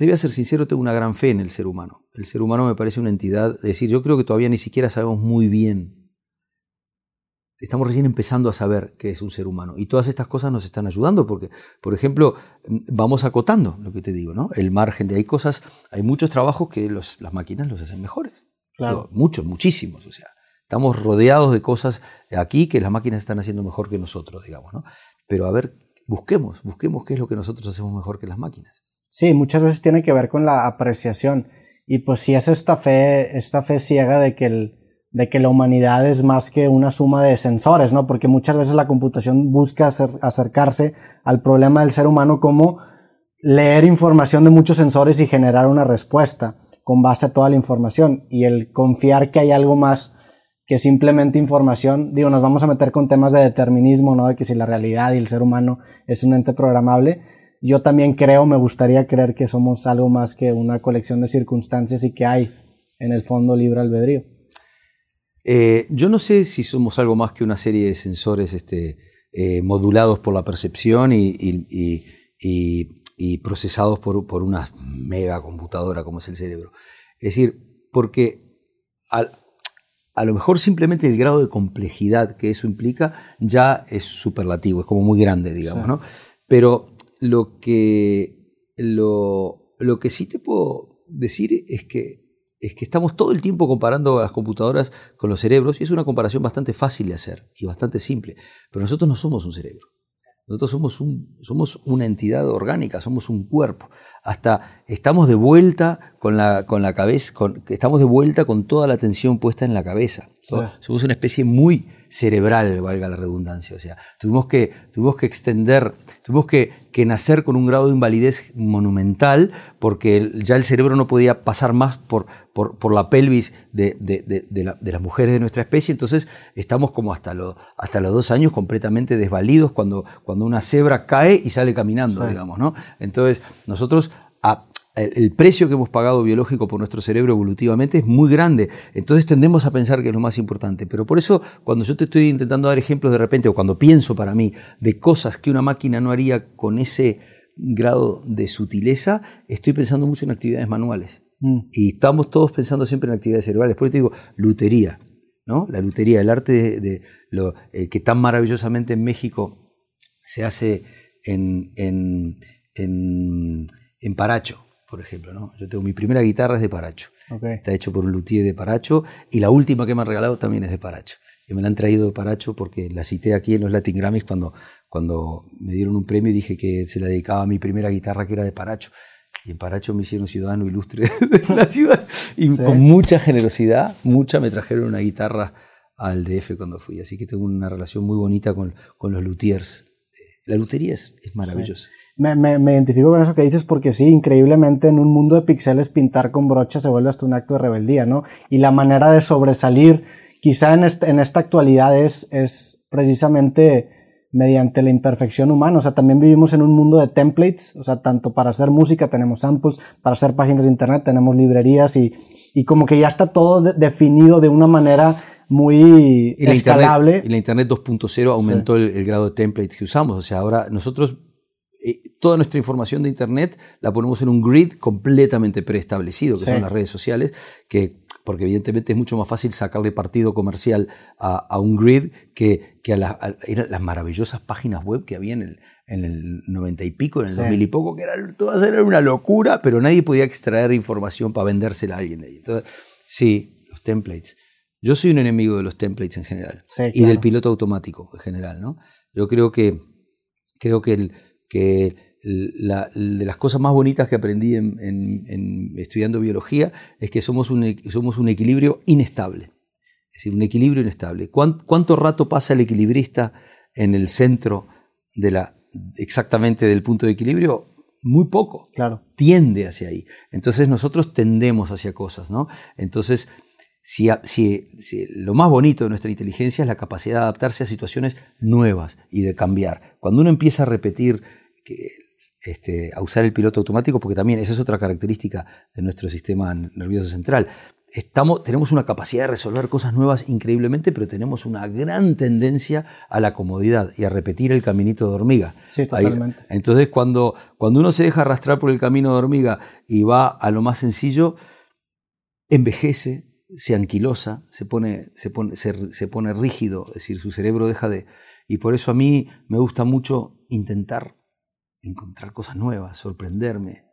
te voy a ser sincero, tengo una gran fe en el ser humano. El ser humano me parece una entidad, es decir, yo creo que todavía ni siquiera sabemos muy bien estamos recién empezando a saber qué es un ser humano. Y todas estas cosas nos están ayudando porque, por ejemplo, vamos acotando lo que te digo, ¿no? El margen de hay cosas, hay muchos trabajos que las máquinas los hacen mejores. Claro. muchos, muchísimos. O sea, estamos rodeados de cosas aquí que las máquinas están haciendo mejor que nosotros, digamos, ¿no? Pero a ver, busquemos, busquemos qué es lo que nosotros hacemos mejor que las máquinas. Sí, muchas veces tiene que ver con la apreciación. Y pues si es esta fe, esta fe ciega de que el, de que la humanidad es más que una suma de sensores, ¿no? Porque muchas veces la computación busca acercarse al problema del ser humano como leer información de muchos sensores y generar una respuesta con base a toda la información y el confiar que hay algo más que simplemente información, digo, nos vamos a meter con temas de determinismo, ¿no? De que si la realidad y el ser humano es un ente programable. Yo también creo, me gustaría creer que somos algo más que una colección de circunstancias y que hay en el fondo libre albedrío. Eh, yo no sé si somos algo más que una serie de sensores este, eh, modulados por la percepción y, procesados por, por, una mega computadora como es el cerebro. Es decir, porque a lo mejor simplemente el grado de complejidad que eso implica ya es superlativo, es como muy grande, digamos, ¿no? Pero lo que, lo, lo que sí te puedo decir es que es que estamos todo el tiempo comparando las computadoras con los cerebros y es una comparación bastante fácil de hacer y bastante simple. Pero nosotros no somos un cerebro. Nosotros somos, un, somos una entidad orgánica, somos un cuerpo. Hasta estamos de vuelta con la, con la cabeza, con, estamos de vuelta con toda la atención puesta en la cabeza. Somos una especie muy cerebral, valga la redundancia. O sea, tuvimos que, tuvimos que extender, tuvimos que, que nacer con un grado de invalidez monumental porque ya el cerebro no podía pasar más por, por, por la pelvis de, de, de, las mujeres de nuestra especie. Entonces estamos como hasta, lo, hasta los dos años completamente desvalidos cuando, cuando una cebra cae y sale caminando, digamos. ¿no? Entonces nosotros... A, el precio que hemos pagado biológico por nuestro cerebro evolutivamente es muy grande. Entonces tendemos a pensar que es lo más importante. Pero por eso, cuando yo te estoy intentando dar ejemplos de repente, o cuando pienso para mí de cosas que una máquina no haría con ese grado de sutileza, estoy pensando mucho en actividades manuales. Mm. Y estamos todos pensando siempre en actividades cerebrales. Por eso te digo, lutería. ¿no? La lutería, el arte de, lo, eh, que tan maravillosamente en México se hace en, en, en Paracho por ejemplo. ¿no? Yo tengo mi primera guitarra es de Paracho. Está hecho por un luthier de Paracho y la última que me han regalado también es de Paracho. Y me la han traído de Paracho porque la cité aquí en los Latin Grammys cuando, cuando me dieron un premio y dije que se la dedicaba a mi primera guitarra que era de Paracho. Y en Paracho me hicieron ciudadano ilustre de la ciudad. Y con mucha generosidad, mucha me trajeron una guitarra al DF cuando fui. Así que tengo una relación muy bonita con, con los luthiers. La lutería es, maravillosa me, me, identifico con eso que dices porque sí, increíblemente en un mundo de píxeles pintar con brocha se vuelve hasta un acto de rebeldía, ¿no? Y la manera de sobresalir quizá en, en esta actualidad es, es precisamente mediante la imperfección humana. O sea, también vivimos en un mundo de templates, o sea, tanto para hacer música tenemos samples, para hacer páginas de internet tenemos librerías y, y como que ya está todo definido de una manera muy escalable. y la Internet 2.0 aumentó el, el, grado de templates que usamos. O sea, ahora nosotros eh, toda nuestra información de Internet la ponemos en un grid completamente preestablecido, que son las redes sociales, que, porque evidentemente es mucho más fácil sacarle partido comercial a, un grid que, que a, las maravillosas páginas web que había en el, en el 90 y pico, en el 2000 y poco, que era, todas eran una locura, pero nadie podía extraer información para vendérsela a alguien de ahí. Entonces, sí, los templates. Yo soy un enemigo de los templates en general y del piloto automático en general. ¿no? Yo creo que, creo que el, que de las cosas más bonitas que aprendí en, estudiando biología es que somos un, somos un equilibrio inestable. Es decir, un equilibrio inestable. ¿Cuánto, rato pasa el equilibrista en el centro de la, exactamente del punto de equilibrio? Muy poco. Claro. Tiende hacia ahí. Entonces nosotros tendemos hacia cosas, ¿no? Entonces si, lo más bonito de nuestra inteligencia es la capacidad de adaptarse a situaciones nuevas y de cambiar. Cuando uno empieza a repetir, este, a usar el piloto automático, porque también esa es otra característica de nuestro sistema nervioso central. estamos, tenemos una capacidad de resolver cosas nuevas increíblemente, pero tenemos una gran tendencia a la comodidad y a repetir el caminito de hormiga. Sí, totalmente. entonces, cuando, cuando uno se deja arrastrar por el camino de hormiga y va a lo más sencillo, envejece, se anquilosa, se pone, se pone, se pone rígido, es decir, su cerebro deja de... Y por eso a mí me gusta mucho intentar encontrar cosas nuevas, sorprenderme,